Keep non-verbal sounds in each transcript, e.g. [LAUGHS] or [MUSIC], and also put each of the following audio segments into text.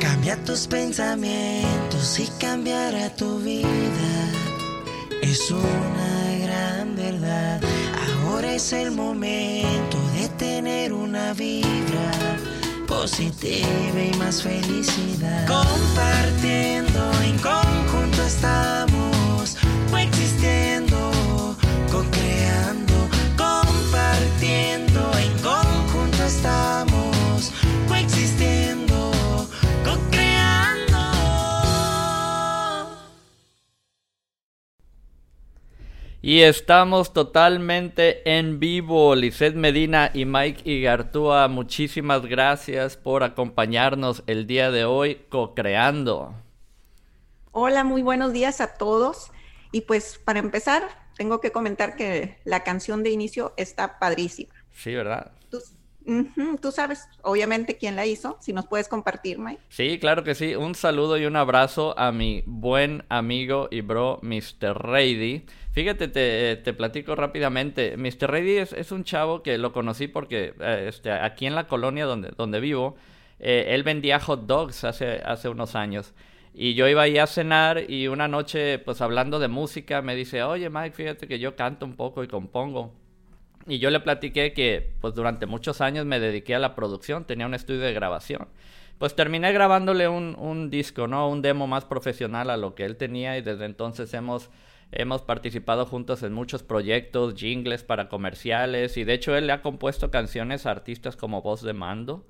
Cambia tus pensamientos y cambiará tu vida. Es una gran verdad. Ahora es el momento de tener una vibra positiva y más felicidad. Compartiendo en conjunto estamos Y estamos totalmente en vivo. Lisette Medina y Mike Igartúa, muchísimas gracias por acompañarnos el día de hoy co-creando. Hola, muy buenos días a todos. Y pues para empezar, tengo que comentar que la canción de inicio está padrísima. Sí, ¿verdad? Tú, tú sabes, obviamente, quién la hizo. Si nos puedes compartir, Mike. Sí, claro que sí. Un saludo y un abrazo a mi buen amigo y bro, Mr. Reidy. Fíjate, te, te platico rápidamente. Mr. Reidy es, un chavo que lo conocí porque eh, este, aquí en la colonia donde, donde vivo, eh, él vendía hot dogs hace, hace unos años. Y yo iba ahí a cenar y una noche, pues hablando de música, me dice, oye Mike, fíjate que yo canto un poco y compongo. Y yo le platiqué que pues durante muchos años me dediqué a la producción, tenía un estudio de grabación. Pues terminé grabándole un, disco, ¿no? Un demo más profesional a lo que él tenía y desde entonces hemos, hemos participado juntos en muchos proyectos, jingles para comerciales y de hecho él le ha compuesto canciones a artistas como Voz de Mando.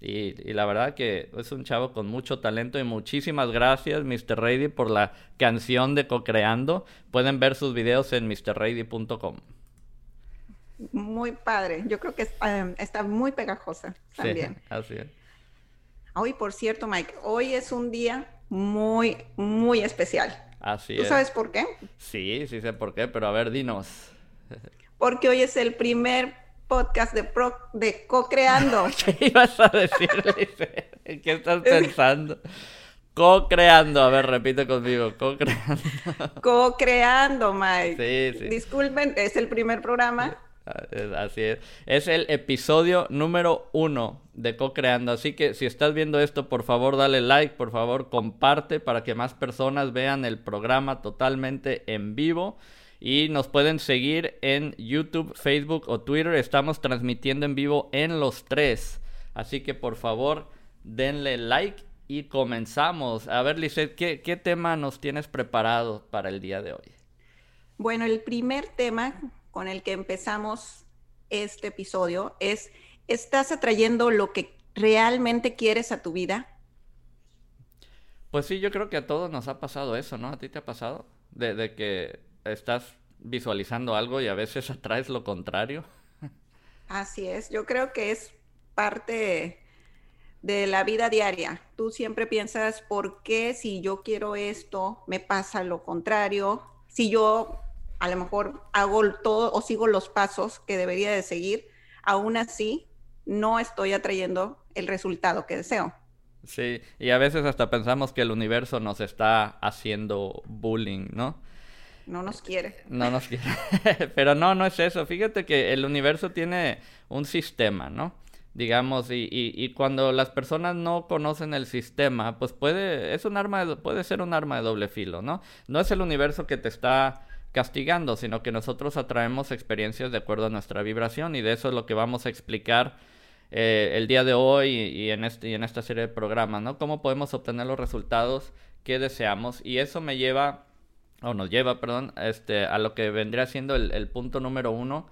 Y, y la verdad que es un chavo con mucho talento y muchísimas gracias Mr. Reidy por la canción de Co-Creando. Pueden ver sus videos en mrreidy.com. Muy padre. Yo creo que eh, está muy pegajosa también. Sí, así es. Hoy, por cierto, Mike, hoy es un día muy, muy especial. Así ¿Tú es. sabes por qué? Sí, sí sé por qué, pero a ver, dinos. Porque hoy es el primer podcast de, pro, de Co-Creando. [LAUGHS] ¿Qué ibas a decir, [LAUGHS] Lice? ¿En qué estás pensando? Co-creando, a ver, repite conmigo, co-creando. [LAUGHS] Co-Creando, Mike. Sí, sí. Disculpen, es el primer programa. [LAUGHS] Así es. Es el episodio número uno de Co-Creando. Así que si estás viendo esto, por favor dale like, por favor comparte para que más personas vean el programa totalmente en vivo. Y nos pueden seguir en YouTube, Facebook o Twitter. Estamos transmitiendo en vivo en los tres. Así que por favor denle like y comenzamos. A ver, Lizeth, ¿qué, qué tema nos tienes preparado para el día de hoy? Bueno, el primer tema con el que empezamos este episodio es, ¿estás atrayendo lo que realmente quieres a tu vida? Pues sí, yo creo que a todos nos ha pasado eso, ¿no? ¿A ti te ha pasado? De, de que estás visualizando algo y a veces [LAUGHS] atraes lo contrario. Así es, yo creo que es parte de la vida diaria. Tú siempre piensas, ¿por qué si yo quiero esto me pasa lo contrario? Si yo a lo mejor hago todo o sigo los pasos que debería de seguir, aún así no estoy atrayendo el resultado que deseo. Sí, y a veces hasta pensamos que el universo nos está haciendo bullying, ¿no? No nos quiere. No nos quiere. [LAUGHS] Pero no, no es eso. Fíjate que el universo tiene un sistema, ¿no? Digamos, y, y, y cuando las personas no conocen el sistema, pues puede, es un arma de- puede ser un arma de doble filo, ¿no? No es el universo que te está castigando, sino que nosotros atraemos experiencias de acuerdo a nuestra vibración y de eso es lo que vamos a explicar eh, el día de hoy y, en este, y en esta serie de programas, ¿no? Cómo podemos obtener los resultados que deseamos y eso me lleva o nos lleva, perdón, este, a lo que vendría siendo el, el punto número uno,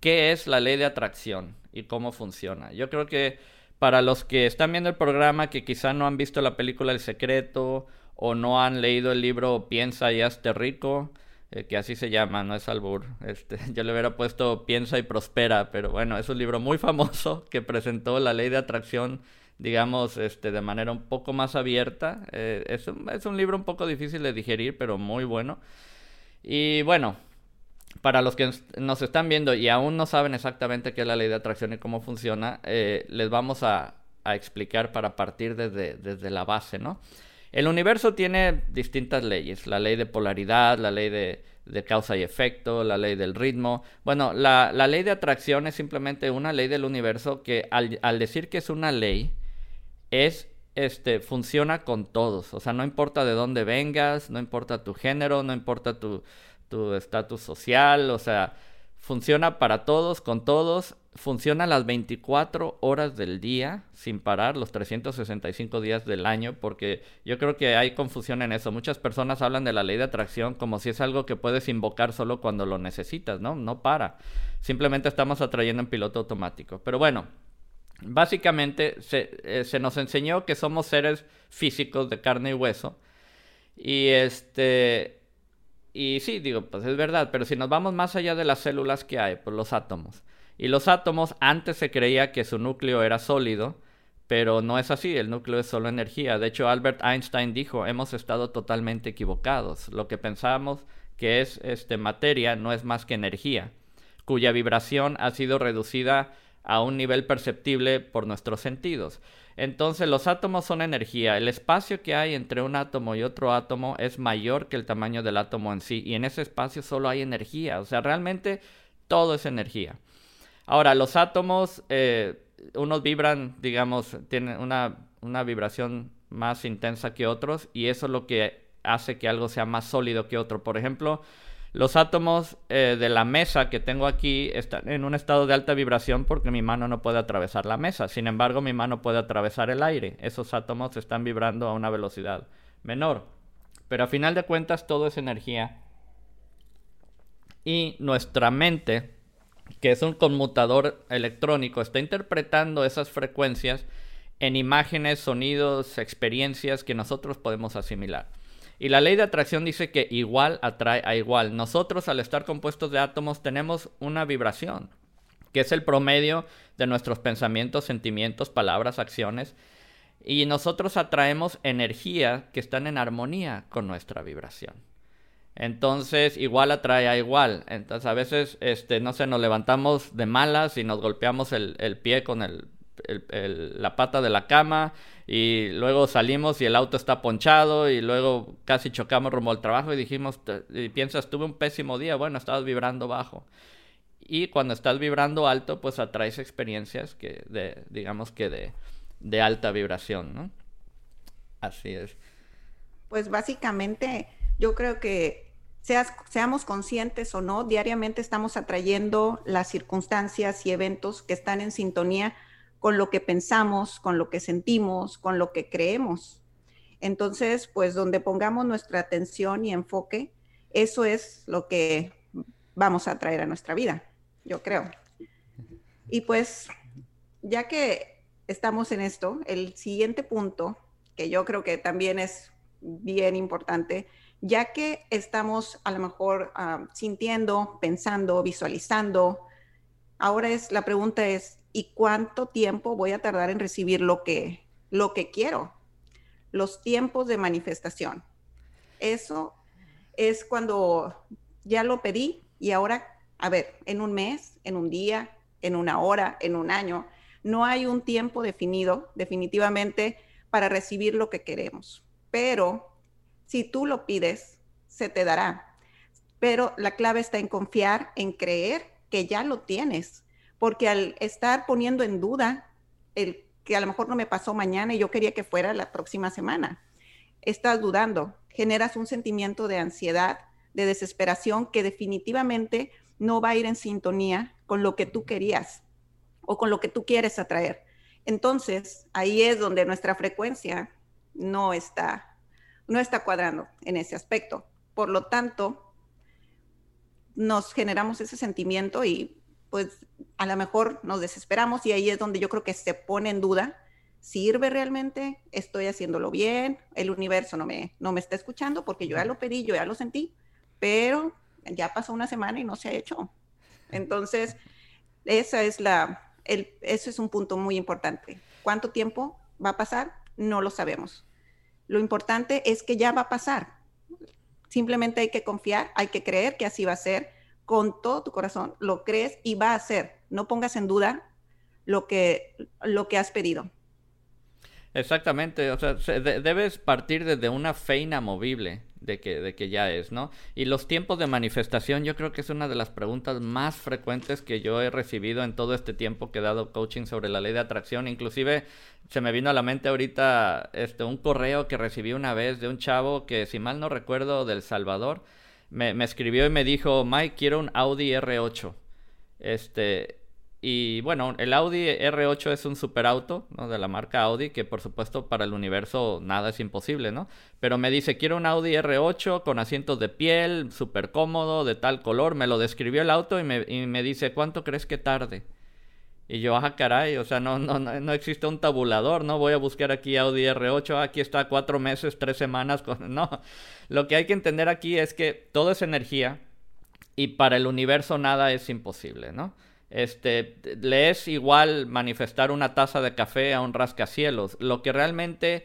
¿qué es la ley de atracción y cómo funciona? Yo creo que para los que están viendo el programa, que quizá no han visto la película El Secreto o no han leído el libro Piensa y hazte rico, eh, que así se llama, no es albur. Este, [LAUGHS] yo le hubiera puesto Piensa y prospera, pero bueno, es un libro muy famoso [LAUGHS] que presentó la ley de atracción digamos, este, de manera un poco más abierta. Eh, es, un, es un libro un poco difícil de digerir, pero muy bueno. Y bueno, para los que nos están viendo y aún no saben exactamente qué es la ley de atracción y cómo funciona, eh, les vamos a, a, explicar para partir desde, desde la base, ¿no? El universo tiene distintas leyes, la ley de polaridad, la ley de, causa y efecto, la ley del ritmo. Bueno, la, ley de atracción es simplemente una ley del universo que al, al, decir que es una ley, es, este, funciona con todos. O sea, no importa de dónde vengas, no importa tu género, no importa tu estatus social, o sea, funciona para todos, con todos, funciona las 24 horas del día sin parar, los 365 días del año, porque yo creo que hay confusión en eso. Muchas personas hablan de la ley de atracción como si es algo que puedes invocar solo cuando lo necesitas, ¿no? No para. Simplemente estamos atrayendo en piloto automático. Pero bueno, básicamente se, eh, se nos enseñó que somos seres físicos de carne y hueso. Y este... Y sí, digo, pues es verdad, pero si nos vamos más allá de las células que hay, pues los átomos. Y los átomos antes se creía que su núcleo era sólido, pero no es así, el núcleo es solo energía. De hecho, Albert Einstein dijo, hemos estado totalmente equivocados. Lo que pensábamos que es este, materia no es más que energía, cuya vibración ha sido reducida a un nivel perceptible por nuestros sentidos. Entonces los átomos son energía. El espacio que hay entre un átomo y otro átomo es mayor que el tamaño del átomo en sí. Y en ese espacio solo hay energía. O sea, realmente todo es energía. Ahora, los átomos, eh, unos vibran, digamos, tienen una, una vibración más intensa que otros y eso es lo que hace que algo sea más sólido que otro. Por ejemplo, los átomos eh, de la mesa que tengo aquí están en un estado de alta vibración porque mi mano no puede atravesar la mesa. Sin embargo, mi mano puede atravesar el aire. Esos átomos están vibrando a una velocidad menor. Pero a final de cuentas todo es energía. Y nuestra mente que es un conmutador electrónico, está interpretando esas frecuencias en imágenes, sonidos, experiencias que nosotros podemos asimilar. Y la ley de atracción dice que igual atrae a igual. Nosotros al estar compuestos de átomos tenemos una vibración, que es el promedio de nuestros pensamientos, sentimientos, palabras, acciones. Y nosotros atraemos energía que están en armonía con nuestra vibración. Entonces, igual atrae a igual. Entonces, a veces, este, no sé, nos levantamos de malas y nos golpeamos el, pie con el, la pata de la cama y luego salimos y el auto está ponchado y luego casi chocamos rumbo al trabajo y dijimos, y piensas, tuve un pésimo día, bueno, estabas vibrando bajo. Y cuando estás vibrando alto, pues atraes experiencias que de, digamos que de, de alta vibración, ¿no? Así es. Pues básicamente yo creo que seamos conscientes o no, diariamente estamos atrayendo las circunstancias y eventos que están en sintonía con lo que pensamos, con lo que sentimos, con lo que creemos. Entonces, pues donde pongamos nuestra atención y enfoque, eso es lo que vamos a traer a nuestra vida, yo creo. Y pues, ya que estamos en esto, el siguiente punto, que yo creo que también es bien importante, ya que estamos a lo mejor ah, sintiendo, pensando, visualizando, ahora es la pregunta es, ¿y cuánto tiempo voy a tardar en recibir lo que, lo que quiero? Los tiempos de manifestación. Eso es cuando ya lo pedí y ahora, a ver, en un mes, en un día, en una hora, en un año, no hay un tiempo definido definitivamente para recibir lo que queremos. Pero si tú lo pides, se te dará. Pero la clave está en confiar, en creer que ya lo tienes, porque al estar poniendo en duda el que a lo mejor no me pasó mañana y yo quería que fuera la próxima semana, estás dudando, generas un sentimiento de ansiedad, de desesperación que definitivamente no va a ir en sintonía con lo que tú querías o con lo que tú quieres atraer. Entonces, ahí es donde nuestra frecuencia no está no está cuadrando en ese aspecto. Por lo tanto, nos generamos ese sentimiento y pues a lo mejor nos desesperamos y ahí es donde yo creo que se pone en duda, ¿sirve realmente? ¿Estoy haciéndolo bien? ¿El universo no me, no me está escuchando? Porque yo ya lo pedí, yo ya lo sentí, pero ya pasó una semana y no se ha hecho. Entonces, esa es la, el, eso es un punto muy importante. ¿Cuánto tiempo va a pasar? No lo sabemos. Lo importante es que ya va a pasar. Simplemente hay que confiar, hay que creer que así va a ser. Con todo tu corazón lo crees y va a ser. No pongas en duda lo que, lo que has pedido. Exactamente, o sea, debes partir desde una fe inamovible. De que, de que ya es, ¿no? Y los tiempos de manifestación yo creo que es una de las preguntas más frecuentes que yo he recibido en todo este tiempo que he dado coaching sobre la ley de atracción. Inclusive se me vino a la mente ahorita este, un correo que recibí una vez de un chavo que, si mal no recuerdo, del Salvador, me, me escribió y me dijo, Mike, quiero un Audi R8. Este, y bueno, el Audi R8 es un superauto, ¿no? De la marca Audi, que por supuesto para el universo nada es imposible, ¿no? Pero me dice, quiero un Audi R8 con asientos de piel, súper cómodo, de tal color. Me lo describió el auto y me, y me dice, ¿cuánto crees que tarde? Y yo, ah, caray, o sea, no, no, no existe un tabulador, ¿no? Voy a buscar aquí Audi R8, aquí está cuatro meses, tres semanas, [LAUGHS] no. Lo que hay que entender aquí es que todo es energía y para el universo nada es imposible, ¿no? Este, le es igual manifestar una taza de café a un rascacielos. Lo que realmente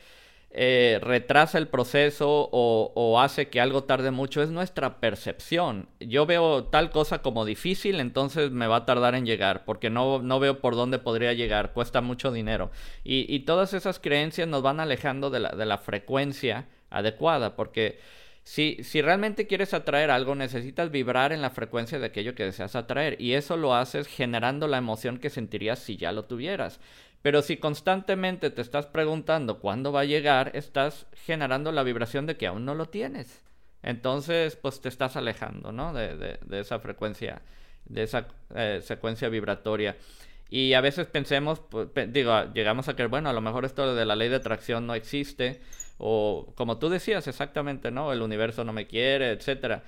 eh, retrasa el proceso o, hace que algo tarde mucho es nuestra percepción. Yo veo tal cosa como difícil, entonces me va a tardar en llegar, porque no, no veo por dónde podría llegar, cuesta mucho dinero. Y, todas esas creencias nos van alejando de la, de la frecuencia adecuada, porque si, realmente quieres atraer algo, necesitas vibrar en la frecuencia de aquello que deseas atraer. Y eso lo haces generando la emoción que sentirías si ya lo tuvieras. Pero si constantemente te estás preguntando cuándo va a llegar, estás generando la vibración de que aún no lo tienes. Entonces, pues te estás alejando, ¿no? De, de, esa frecuencia, de esa eh, secuencia vibratoria. Y a veces pensemos, pues, digo, llegamos a que, bueno, a lo mejor esto de la ley de atracción no existe o como tú decías exactamente, ¿no? El universo no me quiere, etcétera.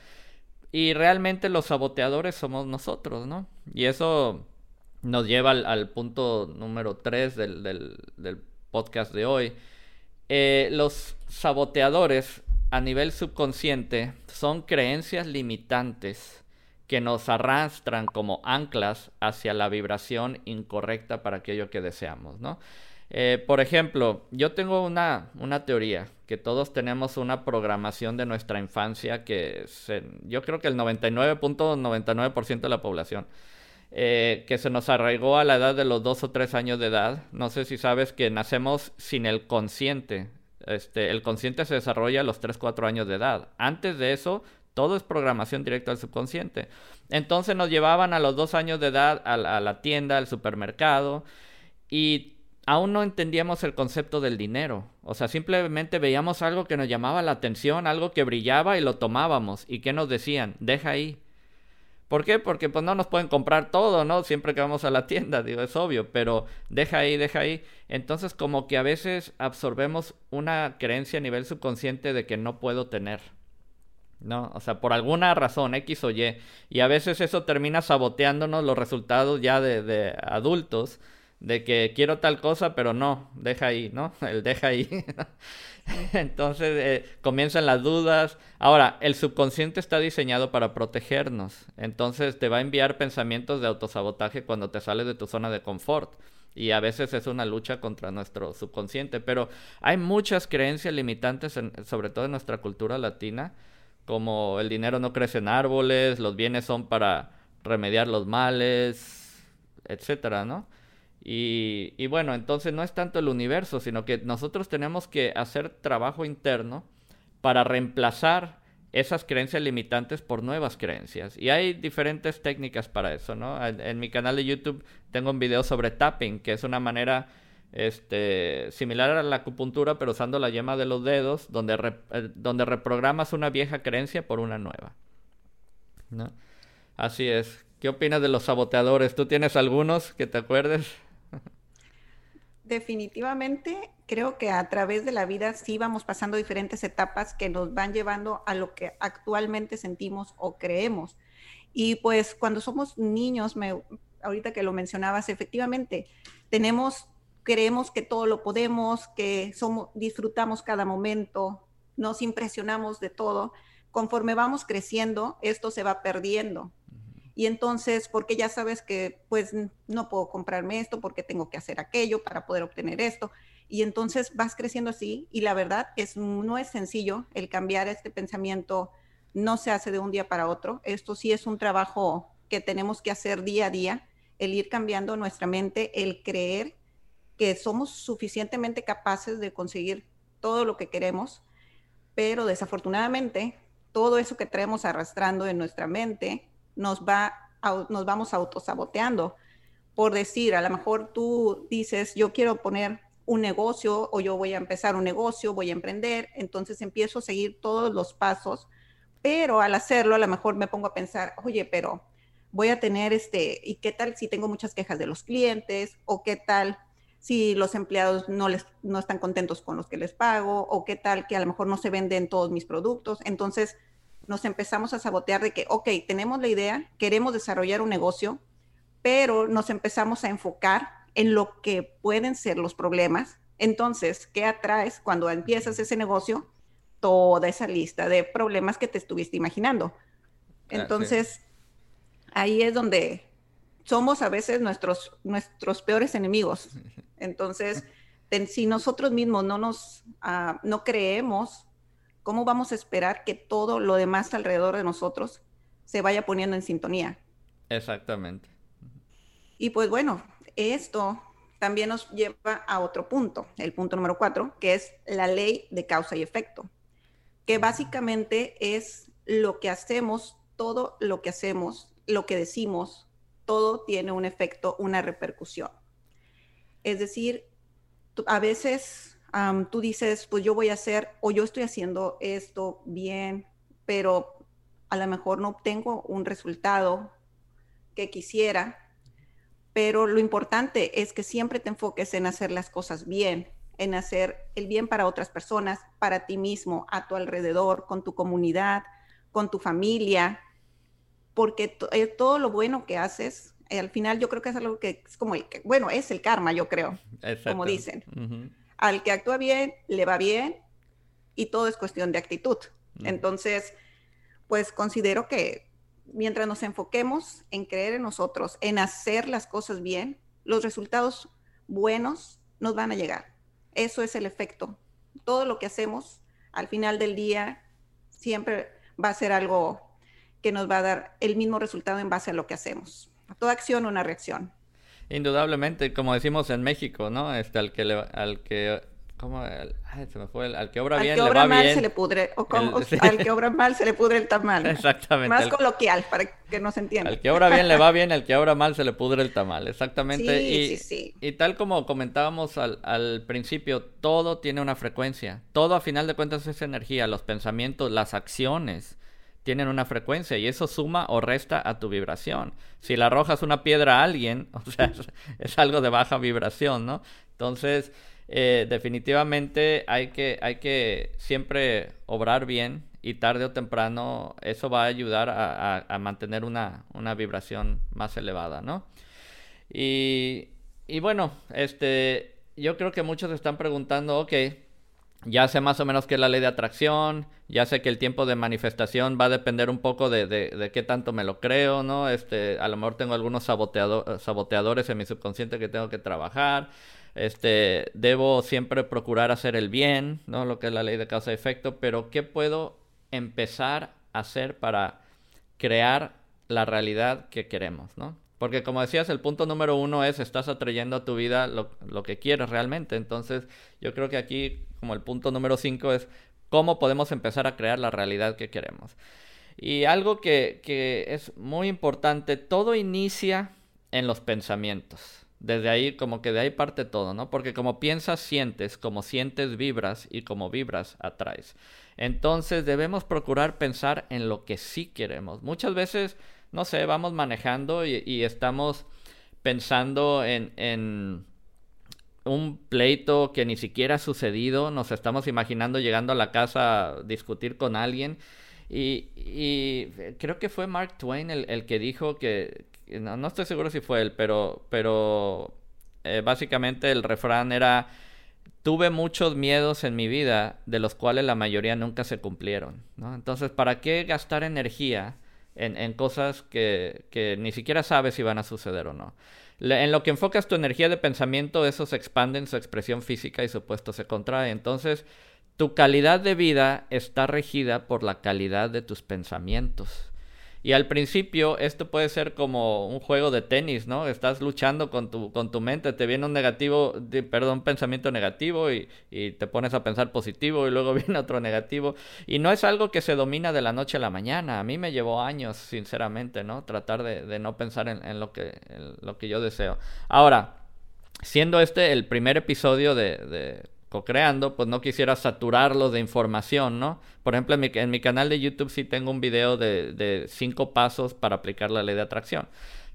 Y realmente los saboteadores somos nosotros, ¿no? Y eso nos lleva al, punto número 3 del, podcast de hoy. Eh, los saboteadores a nivel subconsciente son creencias limitantes que nos arrastran como anclas hacia la vibración incorrecta para aquello que deseamos, ¿no? Eh, por ejemplo, yo tengo una, una, teoría, que todos tenemos una programación de nuestra infancia que yo creo que el 99.99% de la población, eh, que se nos arraigó a la edad de los 2 o 3 años de edad. No sé si sabes que nacemos sin el consciente. Este, el consciente se desarrolla a los 3, 4 años de edad. Antes de eso, todo es programación directa al subconsciente. Entonces nos llevaban a los 2 años de edad a, a la tienda, al supermercado, y aún no entendíamos el concepto del dinero. O sea, simplemente veíamos algo que nos llamaba la atención, algo que brillaba y lo tomábamos. ¿Y qué nos decían? Deja ahí. ¿Por qué? Porque pues no nos pueden comprar todo, ¿no? Siempre que vamos a la tienda, digo, es obvio, pero deja ahí, deja ahí. Entonces como que a veces absorbemos una creencia a nivel subconsciente de que no puedo tener. ¿no? O sea, por alguna razón, X o Y. Y a veces eso termina saboteándonos los resultados ya de, de adultos de que quiero tal cosa, pero no, deja ahí, ¿no? [LAUGHS] El deja ahí. [LAUGHS] Entonces eh, comienzan las dudas. Ahora, el subconsciente está diseñado para protegernos. Entonces te va a enviar pensamientos de autosabotaje cuando te sales de tu zona de confort. Y a veces es una lucha contra nuestro subconsciente. Pero hay muchas creencias limitantes, sobre todo en nuestra cultura latina, como el dinero no crece en árboles, los bienes son para remediar los males, etcétera, ¿no? Y, bueno, entonces no es tanto el universo, sino que nosotros tenemos que hacer trabajo interno para reemplazar esas creencias limitantes por nuevas creencias. Y hay diferentes técnicas para eso, ¿no? En, mi canal de YouTube tengo un video sobre tapping, que es una manera este, similar a la acupuntura, pero usando la yema de los dedos, donde, eh, donde reprogramas una vieja creencia por una nueva. ¿no? Así es. ¿Qué opinas de los saboteadores? ¿Tú tienes algunos que te acuerdes? Definitivamente creo que a través de la vida sí vamos pasando diferentes etapas que nos van llevando a lo que actualmente sentimos o creemos. Y pues cuando somos niños, me, ahorita que lo mencionabas, efectivamente, tenemos, creemos que todo lo podemos, que somos, disfrutamos cada momento, nos impresionamos de todo. Conforme vamos creciendo, esto se va perdiendo y entonces, porque ya sabes que pues no puedo comprarme esto porque tengo que hacer aquello para poder obtener esto. Y entonces vas creciendo así y la verdad es no es sencillo el cambiar este pensamiento, no se hace de un día para otro. Esto sí es un trabajo que tenemos que hacer día a día, el ir cambiando nuestra mente, el creer que somos suficientemente capaces de conseguir todo lo que queremos pero desafortunadamente todo eso que traemos arrastrando en nuestra mente nos va nos vamos autosaboteando por decir, a lo mejor tú dices, yo quiero poner un negocio o yo voy a empezar un negocio, voy a emprender, entonces empiezo a seguir todos los pasos, pero al hacerlo a lo mejor me pongo a pensar, oye, pero voy a tener este, ¿y qué tal si tengo muchas quejas de los clientes? ¿O qué tal si los empleados no, les, no están contentos con los que les pago? ¿O qué tal que a lo mejor no se venden todos mis productos? Entonces nos empezamos a sabotear de que, ok, tenemos la idea, queremos desarrollar un negocio, pero nos empezamos a enfocar en lo que pueden ser los problemas. Entonces, ¿qué atraes cuando empiezas ese negocio? Toda esa lista de problemas que te estuviste imaginando. Entonces, ahí es donde somos a veces nuestros, nuestros peores enemigos. [LAUGHS] Entonces, si nosotros mismos no nos uh, no creemos, ¿cómo vamos a esperar que todo lo demás alrededor de nosotros se vaya poniendo en sintonía? Exactamente. Y pues bueno, esto también nos lleva a otro punto, el punto número cuatro, que es la ley de causa y efecto, que básicamente es lo que hacemos, todo lo que hacemos, lo que decimos, todo tiene un efecto, una repercusión. Es decir, a veces tú dices, pues yo voy a hacer o yo estoy haciendo esto bien, pero a lo mejor no obtengo un resultado que quisiera pero lo importante es que siempre te enfoques en hacer las cosas bien, en hacer el bien para otras personas, para ti mismo, a tu alrededor, con tu comunidad, con tu familia, porque eh, todo lo bueno que haces, eh, al final yo creo que es algo que es como el, bueno, es el karma, yo creo, como dicen. Al que actúa bien, le va bien y todo es cuestión de actitud. Entonces, pues considero que mientras nos enfoquemos en creer en nosotros, en hacer las cosas bien, los resultados buenos nos van a llegar. Eso es el efecto. Todo lo que hacemos al final del día siempre va a ser algo que nos va a dar el mismo resultado en base a lo que hacemos. A toda acción una reacción. Indudablemente, como decimos en México, ¿no? Este, al que, al que ¿Cómo? Ay, se me fue. al que obra bien, le va mal bien. se le pudre. O, [LAUGHS] Al que obra mal se le pudre el tamal. Exactamente. Más coloquial, para que no se entienda. Al que obra bien le va bien, al que obra mal se le pudre el tamal. Exactamente. Sí, y, sí, sí. y tal como comentábamos al, al principio, todo tiene una frecuencia. Todo a final de cuentas es energía. Los pensamientos, las acciones tienen una frecuencia y eso suma o resta a tu vibración. Si le arrojas una piedra a alguien, [LAUGHS] o sea, es algo de baja vibración, ¿no? Entonces eh, definitivamente hay que, hay que siempre obrar bien y tarde o temprano eso va a ayudar a, mantener una, vibración más elevada, ¿no? Y, y, bueno, este, yo creo que muchos están preguntando, ok, ya sé más o menos qué es la ley de atracción, ya sé que el tiempo de manifestación va a depender un poco de, de, qué tanto me lo creo, ¿no? Este, a lo mejor tengo algunos saboteadores en mi subconsciente que tengo que trabajar este, debo siempre procurar hacer el bien, ¿no? Lo que es la ley de causa y efecto, pero ¿qué puedo empezar a hacer para crear la realidad que queremos, ¿no? Porque como decías, el punto número uno es, estás atrayendo a tu vida lo, lo que quieres realmente. Entonces, yo creo que aquí, como el punto número cinco es, ¿cómo podemos empezar a crear la realidad que queremos? Y algo que, que es muy importante, todo inicia en los pensamientos desde ahí, como que de ahí parte todo, ¿no? Porque como piensas, sientes, como sientes, vibras y como vibras, atraes. Entonces debemos procurar pensar en lo que sí queremos. Muchas veces, no sé, vamos manejando y, estamos pensando en, en un pleito que ni siquiera ha sucedido, nos estamos imaginando llegando a la casa a discutir con alguien. Y, y creo que fue Mark Twain el, que dijo que, no, estoy seguro si fue él, pero, pero eh, básicamente el refrán era, tuve muchos miedos en mi vida, de los cuales la mayoría nunca se cumplieron. Entonces, ¿para qué gastar energía en, cosas que, que, ni siquiera sabes si van a suceder o no? en lo que enfocas tu energía de pensamiento, eso se expande en su expresión física y su puesto se contrae. Entonces, tu calidad de vida está regida por la calidad de tus pensamientos. Y al principio esto puede ser como un juego de tenis, ¿no? Estás luchando con tu, con tu mente, te viene un negativo, perdón, un pensamiento negativo y, te pones a pensar positivo y luego [LAUGHS] viene otro negativo. Y no es algo que se domina de la noche a la mañana. A mí me llevó años, sinceramente, ¿no? Tratar de, no pensar en, lo que, lo que yo deseo. Ahora, siendo este el primer episodio de co-creando, pues no quisiera saturarlo de información, ¿no? Por ejemplo, en mi, canal de YouTube sí tengo un video de, cinco pasos para aplicar la ley de atracción.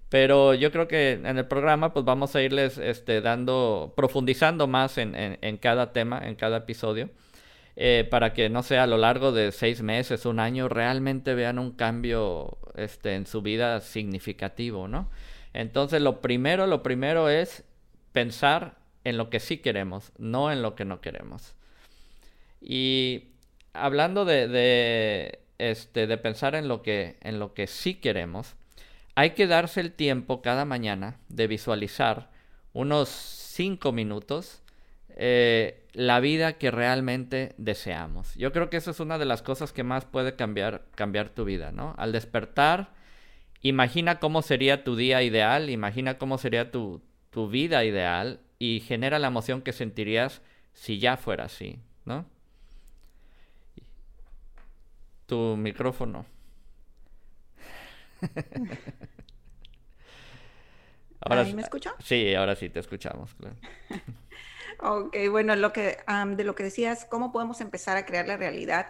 Pero yo creo que en el programa pues vamos a irles este, dando, profundizando más en, cada tema, en cada episodio, eh, para que no sea a lo largo de seis meses, un año, realmente vean un cambio este, en su vida significativo, ¿no? Entonces lo primero, lo primero es pensar en lo que sí queremos, no en lo que no queremos. Y hablando de, este, de pensar en lo, que, en lo que sí queremos, hay que darse el tiempo cada mañana de visualizar unos 5 minutos eh, la vida que realmente deseamos. Yo creo que eso es una de las cosas que más puede cambiar, cambiar tu vida, ¿no? Al despertar, imagina cómo sería tu día ideal, imagina cómo sería tu, tu vida ideal y genera la emoción que sentirías si ya fuera así, ¿no? Tu micrófono. [LAUGHS] ahora, ¿Me escucho? Sí, ahora sí te escuchamos, claro. [LAUGHS] ok, bueno, lo que, de lo que decías, ¿cómo podemos empezar a crear la realidad?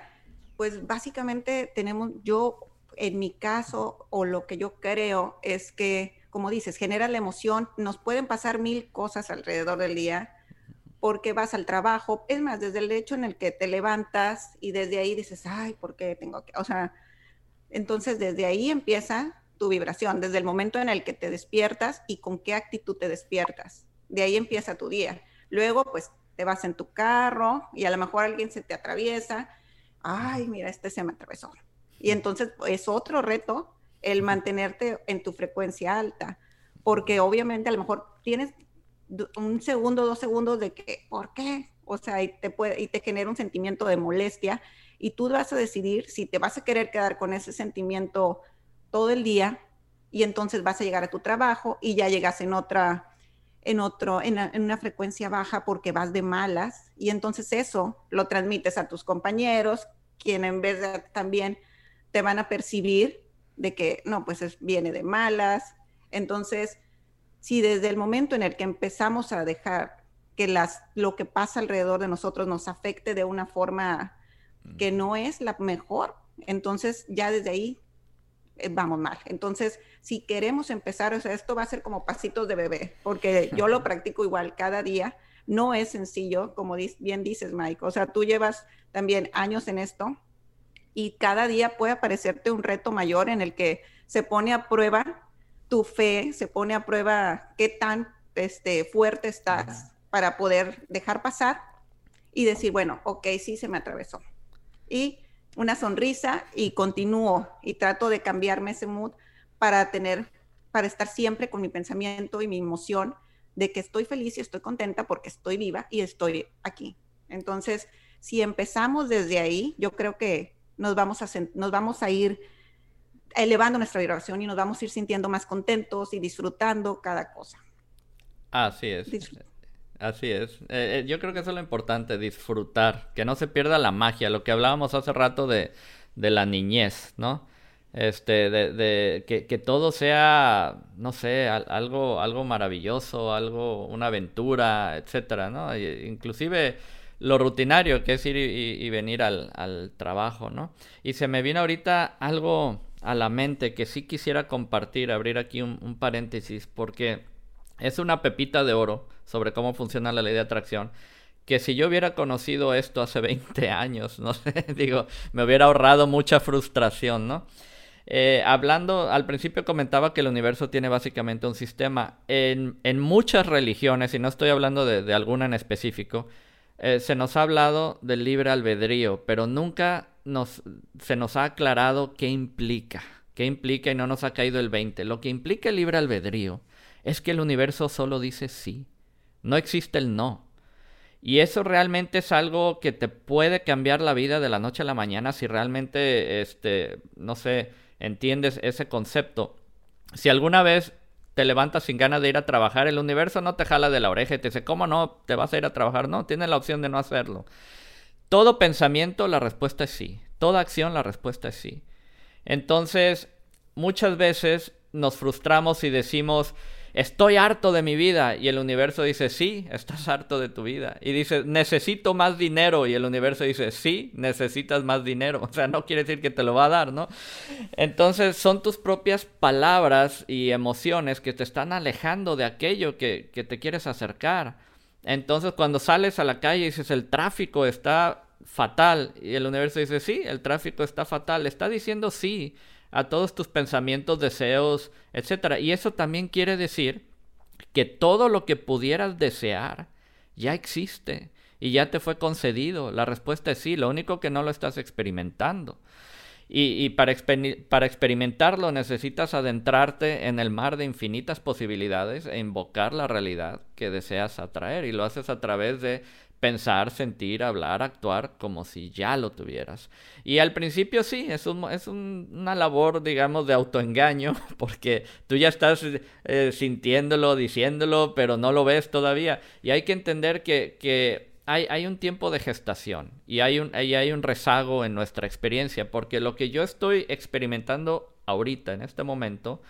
Pues básicamente tenemos, yo en mi caso, o lo que yo creo es que como dices, genera la emoción, nos pueden pasar mil cosas alrededor del día porque vas al trabajo, es más, desde el hecho en el que te levantas y desde ahí dices, ay, ¿por qué tengo que? O sea, entonces desde ahí empieza tu vibración, desde el momento en el que te despiertas y con qué actitud te despiertas. De ahí empieza tu día. Luego, pues te vas en tu carro y a lo mejor alguien se te atraviesa. Ay, mira, este se me atravesó. Y entonces es otro reto el mantenerte en tu frecuencia alta, porque obviamente a lo mejor tienes un segundo, dos segundos de que, ¿por qué? O sea, y te, puede, y te genera un sentimiento de molestia y tú vas a decidir si te vas a querer quedar con ese sentimiento todo el día y entonces vas a llegar a tu trabajo y ya llegas en otra, en otro, en, en, una frecuencia baja porque vas de malas y entonces eso lo transmites a tus compañeros, quien en vez de también te van a percibir de que no, pues es, viene de malas. Entonces, si desde el momento en el que empezamos a dejar que las, lo que pasa alrededor de nosotros nos afecte de una forma que no es la mejor, entonces ya desde ahí eh, vamos mal. Entonces, si queremos empezar, o sea, esto va a ser como pasitos de bebé, porque yo lo [LAUGHS] practico igual cada día. No es sencillo, como bien dices, Mike. O sea, tú llevas también años en esto y cada día puede aparecerte un reto mayor en el que se pone a prueba tu fe, se pone a prueba qué tan este, fuerte estás para poder dejar pasar y decir, bueno, ok, sí se me atravesó. Y una sonrisa y continúo y trato de cambiarme ese mood para tener, para estar siempre con mi pensamiento y mi emoción de que estoy feliz y estoy contenta porque estoy viva y estoy aquí. Entonces, si empezamos desde ahí, yo creo que nos vamos a, nos vamos a ir elevando nuestra vibración y nos vamos a ir sintiendo más contentos y disfrutando cada cosa. Así es. Así es. Eh, eh, yo creo que eso es lo importante, disfrutar, que no se pierda la magia, lo que hablábamos hace rato de, de la niñez, ¿no? Este, de, de que, que, todo sea, no sé, algo, algo maravilloso, algo, una aventura, etcétera, ¿no? inclusive lo rutinario que es ir y, venir al, trabajo, ¿no? Y se me viene ahorita algo a la mente que sí quisiera compartir, abrir aquí un, paréntesis, porque es una pepita de oro sobre cómo funciona la ley de atracción que si yo hubiera conocido esto hace [LAUGHS] 20 años, no sé, [LAUGHS] digo, me hubiera ahorrado mucha frustración, ¿no? Eh, hablando, al principio comentaba que el universo tiene básicamente un sistema. En, en muchas religiones, y no estoy hablando de, de alguna en específico, eh, se nos ha hablado del libre albedrío, pero nunca nos, se nos ha aclarado qué implica. ¿Qué implica y no nos ha caído el 20? Lo que implica el libre albedrío es que el universo solo dice sí. No existe el no. Y eso realmente es algo que te puede cambiar la vida de la noche a la mañana si realmente, este, no sé, entiendes ese concepto. Si alguna vez te levantas sin ganas de ir a trabajar, el universo no te jala de la oreja y te dice, ¿cómo no te vas a ir a trabajar? No, tienes la opción de no hacerlo. Todo pensamiento, la respuesta es sí. Toda acción, la respuesta es sí. Entonces, muchas veces nos frustramos y decimos, estoy harto de mi vida. Y el universo dice, sí, estás harto de tu vida. Y dice, necesito más dinero. Y el universo dice, sí, necesitas más dinero. [LAUGHS] O sea, no quiere decir que te lo va a dar, ¿no? Entonces son tus propias palabras y emociones que te están alejando de aquello que, que te quieres acercar. Entonces cuando sales a la calle y dices, el tráfico está fatal. Y el universo dice, sí, el tráfico está fatal. Está diciendo sí a todos tus pensamientos, deseos, etc. Y eso también quiere decir que todo lo que pudieras desear ya existe y ya te fue concedido. La respuesta es sí, lo único que no lo estás experimentando. Y, para, para, experimentarlo necesitas adentrarte en el mar de infinitas posibilidades e invocar la realidad que deseas atraer. Y lo haces a través de pensar, sentir, hablar, actuar como si ya lo tuvieras. Y al principio sí, es, un, es una labor, digamos, de autoengaño, [LAUGHS] porque tú ya estás eh, sintiéndolo, diciéndolo, pero no lo ves todavía. Y hay que entender que, que hay, hay, un tiempo de gestación y hay un, y hay un rezago en nuestra experiencia, porque lo que yo estoy experimentando ahorita, en este momento,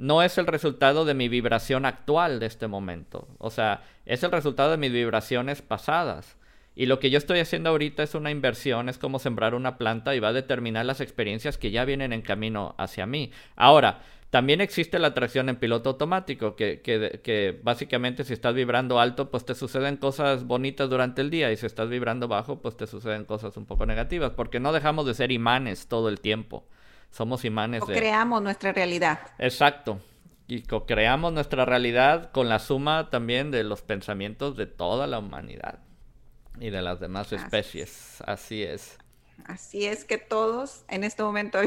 no es el resultado de mi vibración actual de este momento. O sea, es el resultado de mis vibraciones pasadas. Y lo que yo estoy haciendo ahorita es una inversión, es como sembrar una planta y va a determinar las experiencias que ya vienen en camino hacia mí. Ahora, también existe la atracción en piloto automático, que, que, que, básicamente si estás vibrando alto, pues te suceden cosas bonitas durante el día y si estás vibrando bajo, pues te suceden cosas un poco negativas, porque no dejamos de ser imanes todo el tiempo somos imanes. O creamos nuestra realidad. Exacto. Y creamos nuestra realidad con la suma también de los pensamientos de toda la humanidad y de las demás especies. Así es. Así es que todos en este momento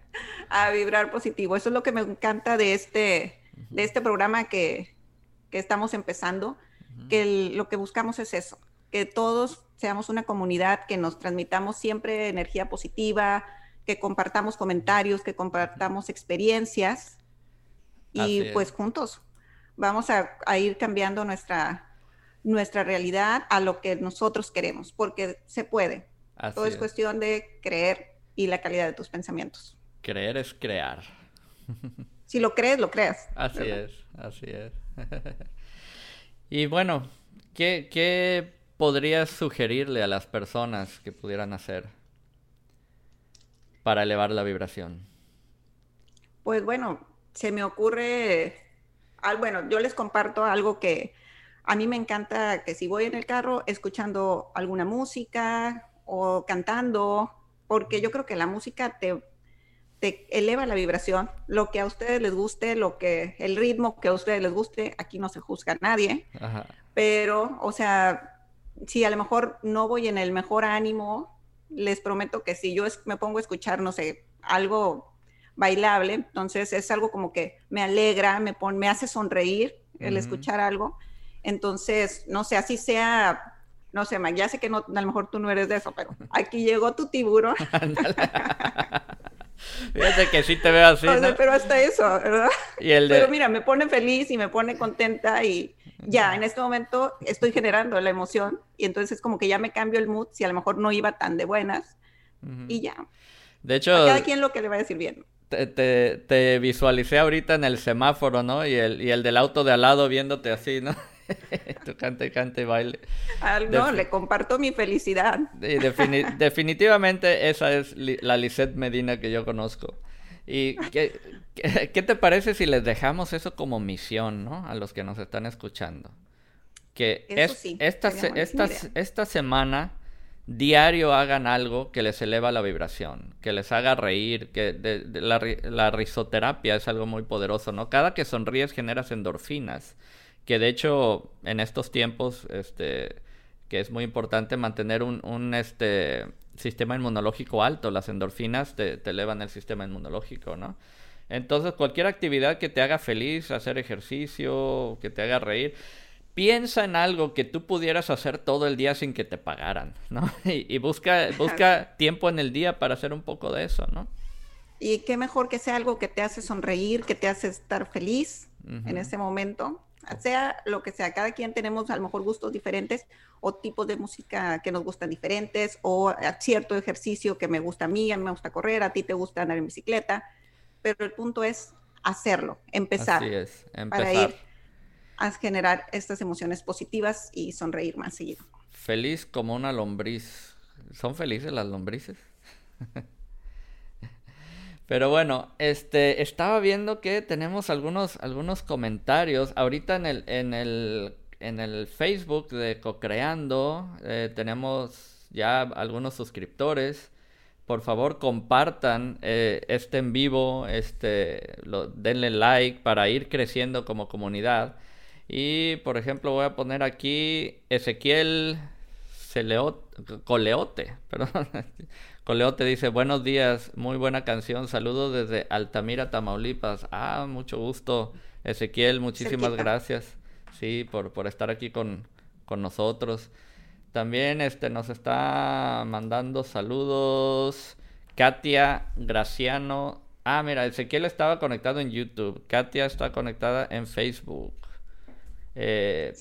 [LAUGHS] a vibrar positivo. Eso es lo que me encanta de este, de este programa que, que estamos empezando, que lo que buscamos es eso, que todos seamos una comunidad, que nos transmitamos siempre energía positiva, que compartamos comentarios, que compartamos experiencias y pues juntos vamos a, ir cambiando nuestra, nuestra realidad a lo que nosotros queremos, porque se puede. Todo es, cuestión de creer y la calidad de tus pensamientos. Creer es crear. Si lo crees, lo creas. Así es, así es. [LAUGHS] y bueno, ¿qué, ¿qué podrías sugerirle a las personas que pudieran hacer? Para elevar la vibración? Pues bueno, se me ocurre, bueno, yo les comparto algo que a mí me encanta, que si voy en el carro escuchando alguna música o cantando, porque yo creo que la música te, te eleva la vibración, lo que a ustedes les guste, lo que el ritmo que a ustedes les guste, aquí no se juzga a nadie, pero, o sea, si a lo mejor no voy en el mejor ánimo, les prometo que si yo me pongo a escuchar, no sé, algo bailable, entonces es algo como que me alegra, me, me hace sonreír el escuchar algo. Entonces, no sé, así sea, no sé, ya sé que no, a lo mejor tú no eres de eso, pero [LAUGHS] aquí llegó tu tiburón. [LAUGHS] [LAUGHS] Fíjate que sí te veo así. pero hasta eso, ¿verdad? Pero mira, me pone feliz y me pone contenta y, ya en este momento estoy generando la emoción y entonces es como que ya me cambio el mood si a lo mejor no iba tan de buenas y ya. De hecho, a cada quien lo que le va a decir bien. Te, te, visualicé ahorita en el semáforo, ¿no? Y el, y el del auto de al lado viéndote así, ¿no? [LAUGHS] Tú cante, cante, baile. no, le comparto mi felicidad. [LAUGHS] definitivamente esa es la Lisette Medina que yo conozco. ¿Y qué, [LAUGHS] qué, te parece si les dejamos eso como misión, ¿no? A los que nos están escuchando. Que es, esta, esta, semana diario hagan algo que les eleva la vibración, que les haga reír, que la, la, risoterapia es algo muy poderoso, ¿no? Cada que sonríes generas endorfinas, que de hecho en estos tiempos, este, que es muy importante mantener un, un este, sistema inmunológico alto. Las endorfinas te, elevan el sistema inmunológico, ¿no? Entonces, cualquier actividad que te haga feliz, hacer ejercicio, que te haga reír, piensa en algo que tú pudieras hacer todo el día sin que te pagaran, ¿no? [LAUGHS] Y, busca, busca tiempo en el día para hacer un poco de eso, ¿no? Y qué mejor que sea algo que te hace sonreír, que te hace estar feliz en ese momento, sea lo que sea. Cada quien tenemos a lo mejor gustos diferentes o tipos de música que nos gustan diferentes o cierto ejercicio que me gusta a mí, a mí me gusta correr, a ti te gusta andar en bicicleta, pero el punto es hacerlo, empezar. Así es, empezar. Para ir a generar estas emociones positivas y sonreír más seguido. Feliz como una lombriz. ¿Son felices las lombrices? [LAUGHS] Pero bueno, este, estaba viendo que tenemos algunos, algunos comentarios. Ahorita en el, en el, en el Facebook de Cocreando eh, tenemos ya algunos suscriptores. Por favor, compartan eh, este en vivo, este, denle like para ir creciendo como comunidad. Y por ejemplo, voy a poner aquí Ezequiel Coleote, perdón. [LAUGHS] Coleote dice, buenos días, muy buena canción, saludos desde Altamira, Tamaulipas. Ah, mucho gusto, Ezequiel, muchísimas gracias, sí, por, por estar aquí con, con nosotros. También este, nos está mandando saludos Katia Graciano. Ah, mira, Ezequiel estaba conectado en YouTube. Katia está conectada en Facebook. Eh,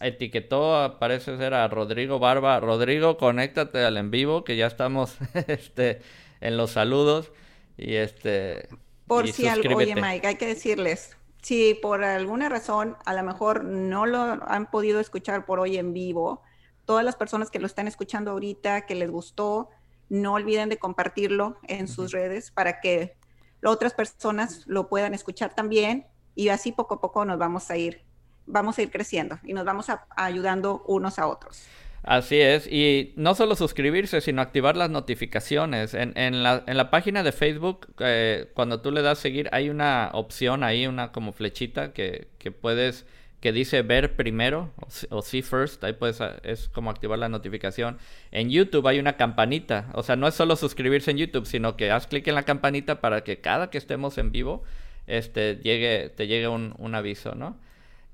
etiquetó, parece ser a Rodrigo Barba. Rodrigo, conéctate al en vivo, que ya estamos [LAUGHS] este, en los saludos. Y este. Por si algo, oye Mike, hay que decirles, si por alguna razón a lo mejor no lo han podido escuchar por hoy en vivo, todas las personas que lo están escuchando ahorita, que les gustó, no olviden de compartirlo en sus redes para que otras personas lo puedan escuchar también y así poco a poco nos vamos a ir vamos a ir creciendo y nos vamos a, ayudando unos a otros. Así es, y no solo suscribirse, sino activar las notificaciones. En, en, la, en la, página de Facebook, eh, cuando tú le das seguir, hay una opción ahí, una como flechita que, que puedes, que dice ver primero o, see first, ahí puedes, ah, es como activar la notificación. En YouTube hay una campanita, o sea, no es solo suscribirse en YouTube, sino que haz clic en la campanita para que cada que estemos en vivo, este, llegue, te llegue un, un aviso, ¿no?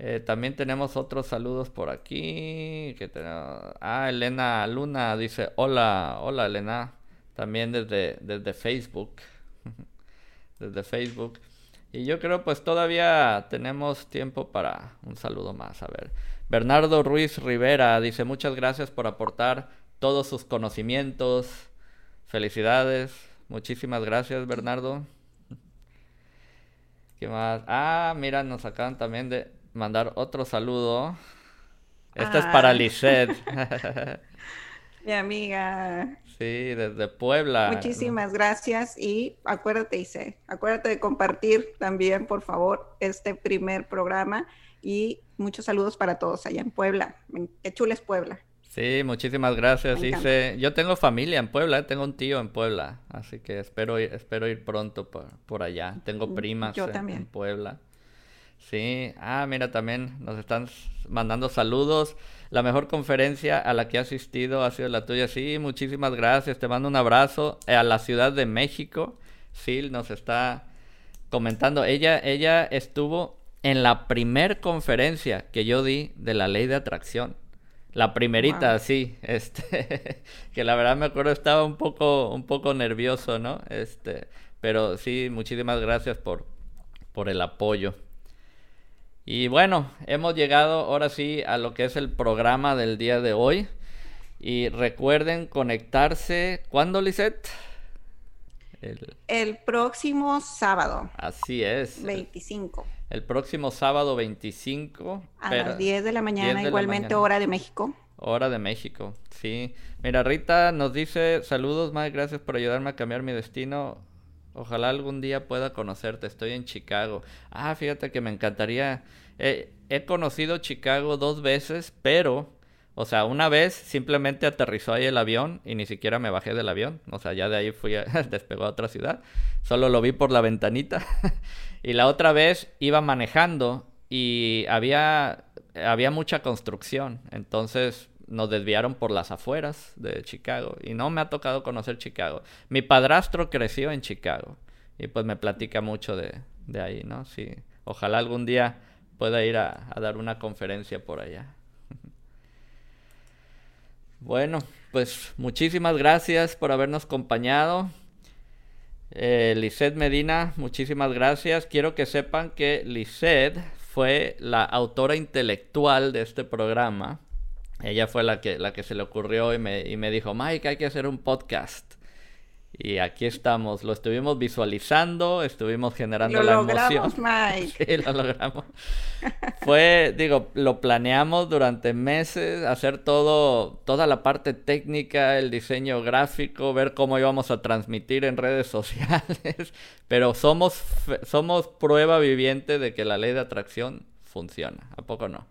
Eh, también tenemos otros saludos por aquí. Que Ah, Elena Luna dice, hola, hola Elena. También desde, desde Facebook. [LAUGHS] desde Facebook. Y yo creo pues todavía tenemos tiempo para un saludo más. A ver. Bernardo Ruiz Rivera dice, muchas gracias por aportar todos sus conocimientos. Felicidades. Muchísimas gracias, Bernardo. ¿Qué más? Ah, mira, nos acaban también de mandar otro saludo. Esta es para ah. Lisette. [LAUGHS] Mi amiga. Sí, desde Puebla. Muchísimas gracias y acuérdate, Ise, acuérdate de compartir también, por favor, este primer programa y muchos saludos para todos allá en Puebla. Qué chula es Puebla. Sí, muchísimas gracias. Dice, yo tengo familia en Puebla, tengo un tío en Puebla, así que espero ir, espero ir pronto por, por allá. Tengo primas en Puebla. Sí, ah, mira, también nos están mandando saludos. La mejor conferencia a la que he asistido ha sido la tuya. Sí, muchísimas gracias. Te mando un abrazo eh, a la Ciudad de México. Sí, nos está comentando. Ella, ella estuvo en la primer conferencia que yo di de la ley de atracción. La primerita, sí, [LAUGHS] este, que la verdad me acuerdo estaba un poco, un poco nervioso, ¿no? Este, pero sí, muchísimas gracias por, por el apoyo. Y bueno, hemos llegado ahora sí a lo que es el programa del día de hoy. Y recuerden conectarse. ¿Cuándo, Lisette? El... próximo sábado. Así es. 25. El próximo sábado 25. A las 10 de la mañana, igualmente hora de México. Hora de México, sí. Mira, Rita nos dice, saludos, Mike, gracias por ayudarme a cambiar mi destino. Ojalá algún día pueda conocerte. Estoy en Chicago. Ah, fíjate que me encantaría. he conocido Chicago dos veces, pero, o sea, una vez simplemente aterrizó ahí el avión y ni siquiera me bajé del avión. O sea, ya de ahí fui, a, [LAUGHS] despegó a otra ciudad. Solo lo vi por la ventanita. [LAUGHS] y la otra vez iba manejando y había, había mucha construcción. Entonces nos desviaron por las afueras de Chicago y no me ha tocado conocer Chicago. Mi padrastro creció en Chicago y pues me platica mucho de, de ahí, ¿no? Sí, ojalá algún día pueda ir a, dar una conferencia por allá. [LAUGHS] bueno, pues muchísimas gracias por habernos acompañado. Eh, Medina, muchísimas gracias. Quiero que sepan que Lisette fue la autora intelectual de este programa. Ella fue la que, la que se le ocurrió y me, y me dijo, Mike, hay que hacer un podcast. Y aquí estamos, lo estuvimos visualizando, estuvimos generando Lo la logramos, emoción. Mike. [LAUGHS] Sí, lo logramos. Fue, digo, lo planeamos durante meses, hacer todo, toda la parte técnica, el diseño gráfico, ver cómo íbamos a transmitir en redes [LAUGHS] sociales. Pero somos, somos prueba viviente de que la ley de atracción funciona. ¿A poco no?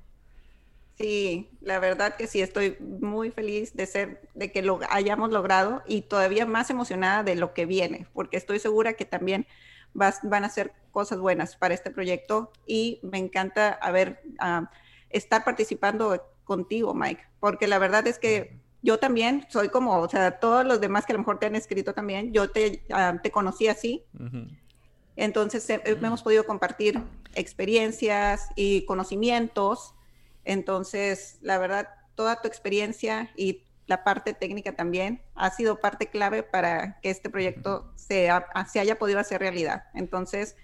Sí, la verdad que sí, estoy muy feliz de ser, de que lo hayamos logrado y todavía más emocionada de lo que viene, porque estoy segura que también vas- van a ser cosas buenas para este proyecto y me encanta haber, ah, estar participando contigo, Mike, porque la verdad es que yo también soy como, o sea, todos los demás que a lo mejor te han escrito también, yo te, ah, te conocí así, Ujú. entonces eh, eh, hemos podido compartir experiencias y conocimientos. Entonces, la verdad, toda tu experiencia y la parte técnica también ha sido parte clave para que este proyecto se, ha- se haya podido hacer realidad. Entonces,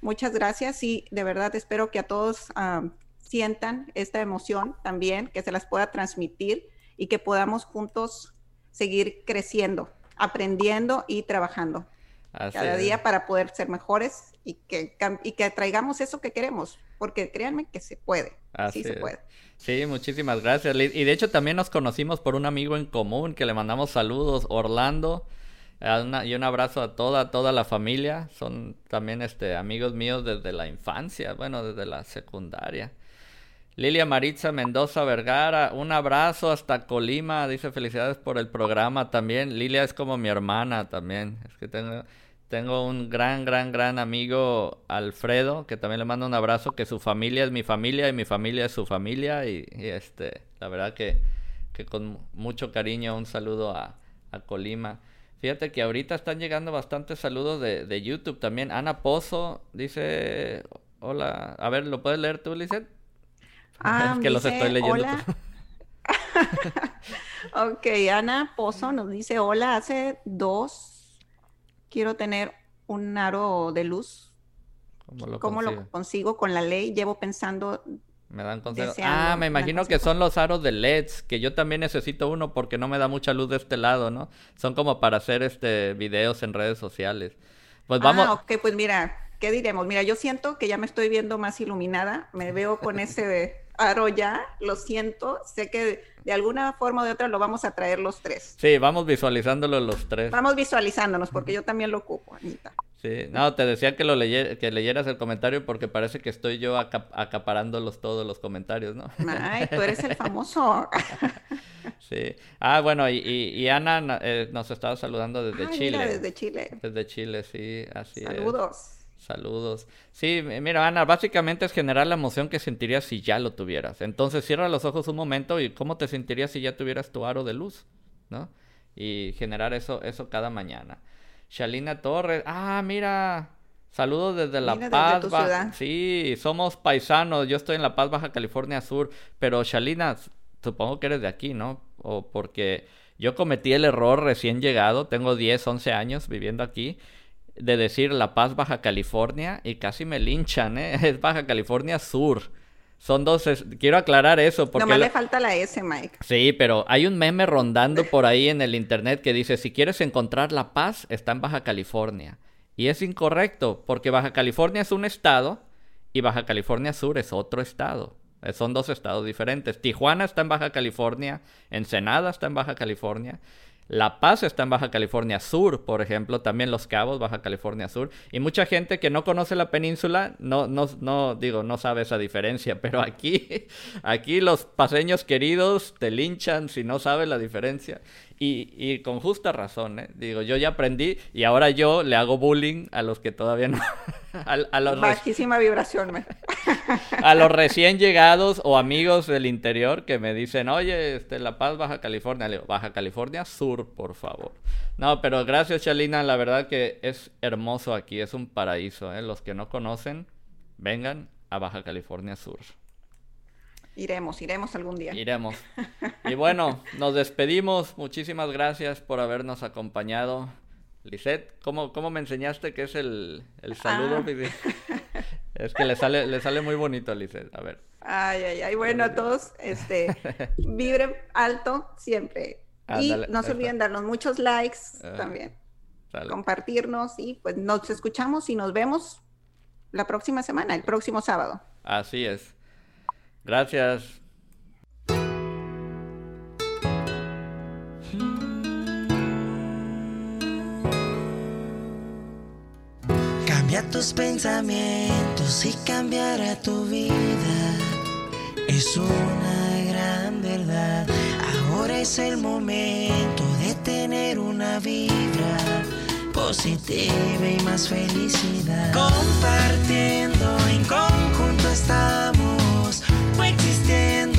muchas gracias y de verdad espero que a todos ah, sientan esta emoción también, que se las pueda transmitir y que podamos juntos seguir creciendo, aprendiendo y trabajando Así cada es. día para poder ser mejores y que, cam- y que traigamos eso que queremos, porque créanme que se puede, Así sí se puede. Sí, muchísimas gracias. Liz. Y de hecho también nos conocimos por un amigo en común que le mandamos saludos, Orlando. Una- y un abrazo a toda, toda la familia. Son también este, amigos míos desde la infancia, bueno, desde la secundaria. Lilia Maritza Mendoza Vergara, un abrazo hasta Colima. Dice felicidades por el programa también. Lilia es como mi hermana también. Es que tengo, tengo un gran, gran, gran amigo, Alfredo, que también le mando un abrazo, que su familia es mi familia y mi familia es su familia. Y, y, este, la verdad que, que con mucho cariño un saludo a, a Colima. Fíjate que ahorita están llegando bastantes saludos de, de YouTube también. Ana Pozo dice, hola, a ver, ¿lo puedes leer tú, Lizeth? [LAUGHS] Ah, Es que los estoy leyendo. "Hola". [LAUGHS] [LAUGHS] Ok, Ana Pozo nos dice, hola, hace dos, quiero tener un aro de luz. ¿Cómo lo ¿Cómo consigo? lo consigo con la ley? Llevo pensando, Me dan consejos. Ah, me imagino que son los aros de LEDs, que yo también necesito uno porque no me da mucha luz de este lado, ¿no? Son como para hacer este videos en redes sociales. Pues vamos, ah, ok, pues mira, ¿qué diremos? Mira, yo siento que ya me estoy viendo más iluminada, me veo con ese aro ya, lo siento, sé que de alguna forma o de otra lo vamos a traer los tres. sí, vamos visualizándolo los tres. Vamos visualizándonos, porque yo también lo ocupo, Anita. Sí, no, te decía que lo leye- que leyeras el comentario porque parece que estoy yo acap- acaparándolos todos los comentarios, ¿no? Ay, tú eres el famoso. [LAUGHS] Sí. Ah, bueno, y, y, y Ana na- eh, nos estaba saludando desde Ay, Chile. mira, desde Chile. Desde Chile, sí, así es. Saludos. Saludos. Sí, mira, Ana, básicamente es generar la emoción que sentirías si ya lo tuvieras. Entonces cierra los ojos un momento y cómo te sentirías si ya tuvieras tu aro de luz, ¿no? Y generar eso, eso cada mañana. Shalina Torres, ah, mira, saludos desde La Mira, Paz. tu Ba- ciudad. Sí, somos paisanos, yo estoy en La Paz, Baja California Sur, pero Shalina, supongo que eres de aquí, ¿no? O porque yo cometí el error recién llegado, tengo 10, 11 años viviendo aquí de decir La Paz, Baja California, y casi me linchan, ¿eh? [LAUGHS] Es Baja California Sur. Son dos, es- quiero aclarar eso, porque... Nomás la- le falta la S, Mike. Sí, pero hay un meme rondando por ahí en el internet que dice, si quieres encontrar la paz, está en Baja California. Y es incorrecto, porque Baja California es un estado y Baja California Sur es otro estado. Eh, Son dos estados diferentes. Tijuana está en Baja California, Ensenada está en Baja California, La Paz está en Baja California Sur, por ejemplo, también Los Cabos, Baja California Sur. Y mucha gente que no conoce la península, no, no, no, digo, no sabe esa diferencia, [LAUGHS] pero aquí, aquí los paseños queridos te linchan si no sabes la diferencia. Y, y con justa razón, ¿eh? Digo, yo ya aprendí y ahora yo le hago bullying a los que todavía no... [LAUGHS] a, a los, Bajísima vibración, [LAUGHS] a los recién llegados o amigos del interior que me dicen, oye, este, La Paz, Baja California. Le digo, Baja California Sur, por favor. No, pero gracias, Chalina. La verdad que es hermoso aquí, es un paraíso. ¿eh? Los que no conocen, vengan a Baja California Sur. Iremos, iremos algún día. Iremos. [LAUGHS] Y bueno, nos despedimos. Muchísimas gracias por habernos acompañado. Lisette, ¿cómo, ¿cómo me enseñaste que es el, el saludo? Ah. [LAUGHS] Es que le sale, le sale muy bonito Lisette. A ver. Ay, ay, ay. Bueno, a todos, [LAUGHS] este, vibren alto siempre. Y no se olviden está. darnos muchos likes Ah. también. Compartirnos y pues nos escuchamos y nos vemos la próxima semana, el próximo sábado. Así es. Gracias. Cambia tus pensamientos y cambiará tu vida. Es una gran verdad. Ahora es el momento de tener una vibra positiva y más felicidad. Compartiendo en conjunto estamos wait to stand.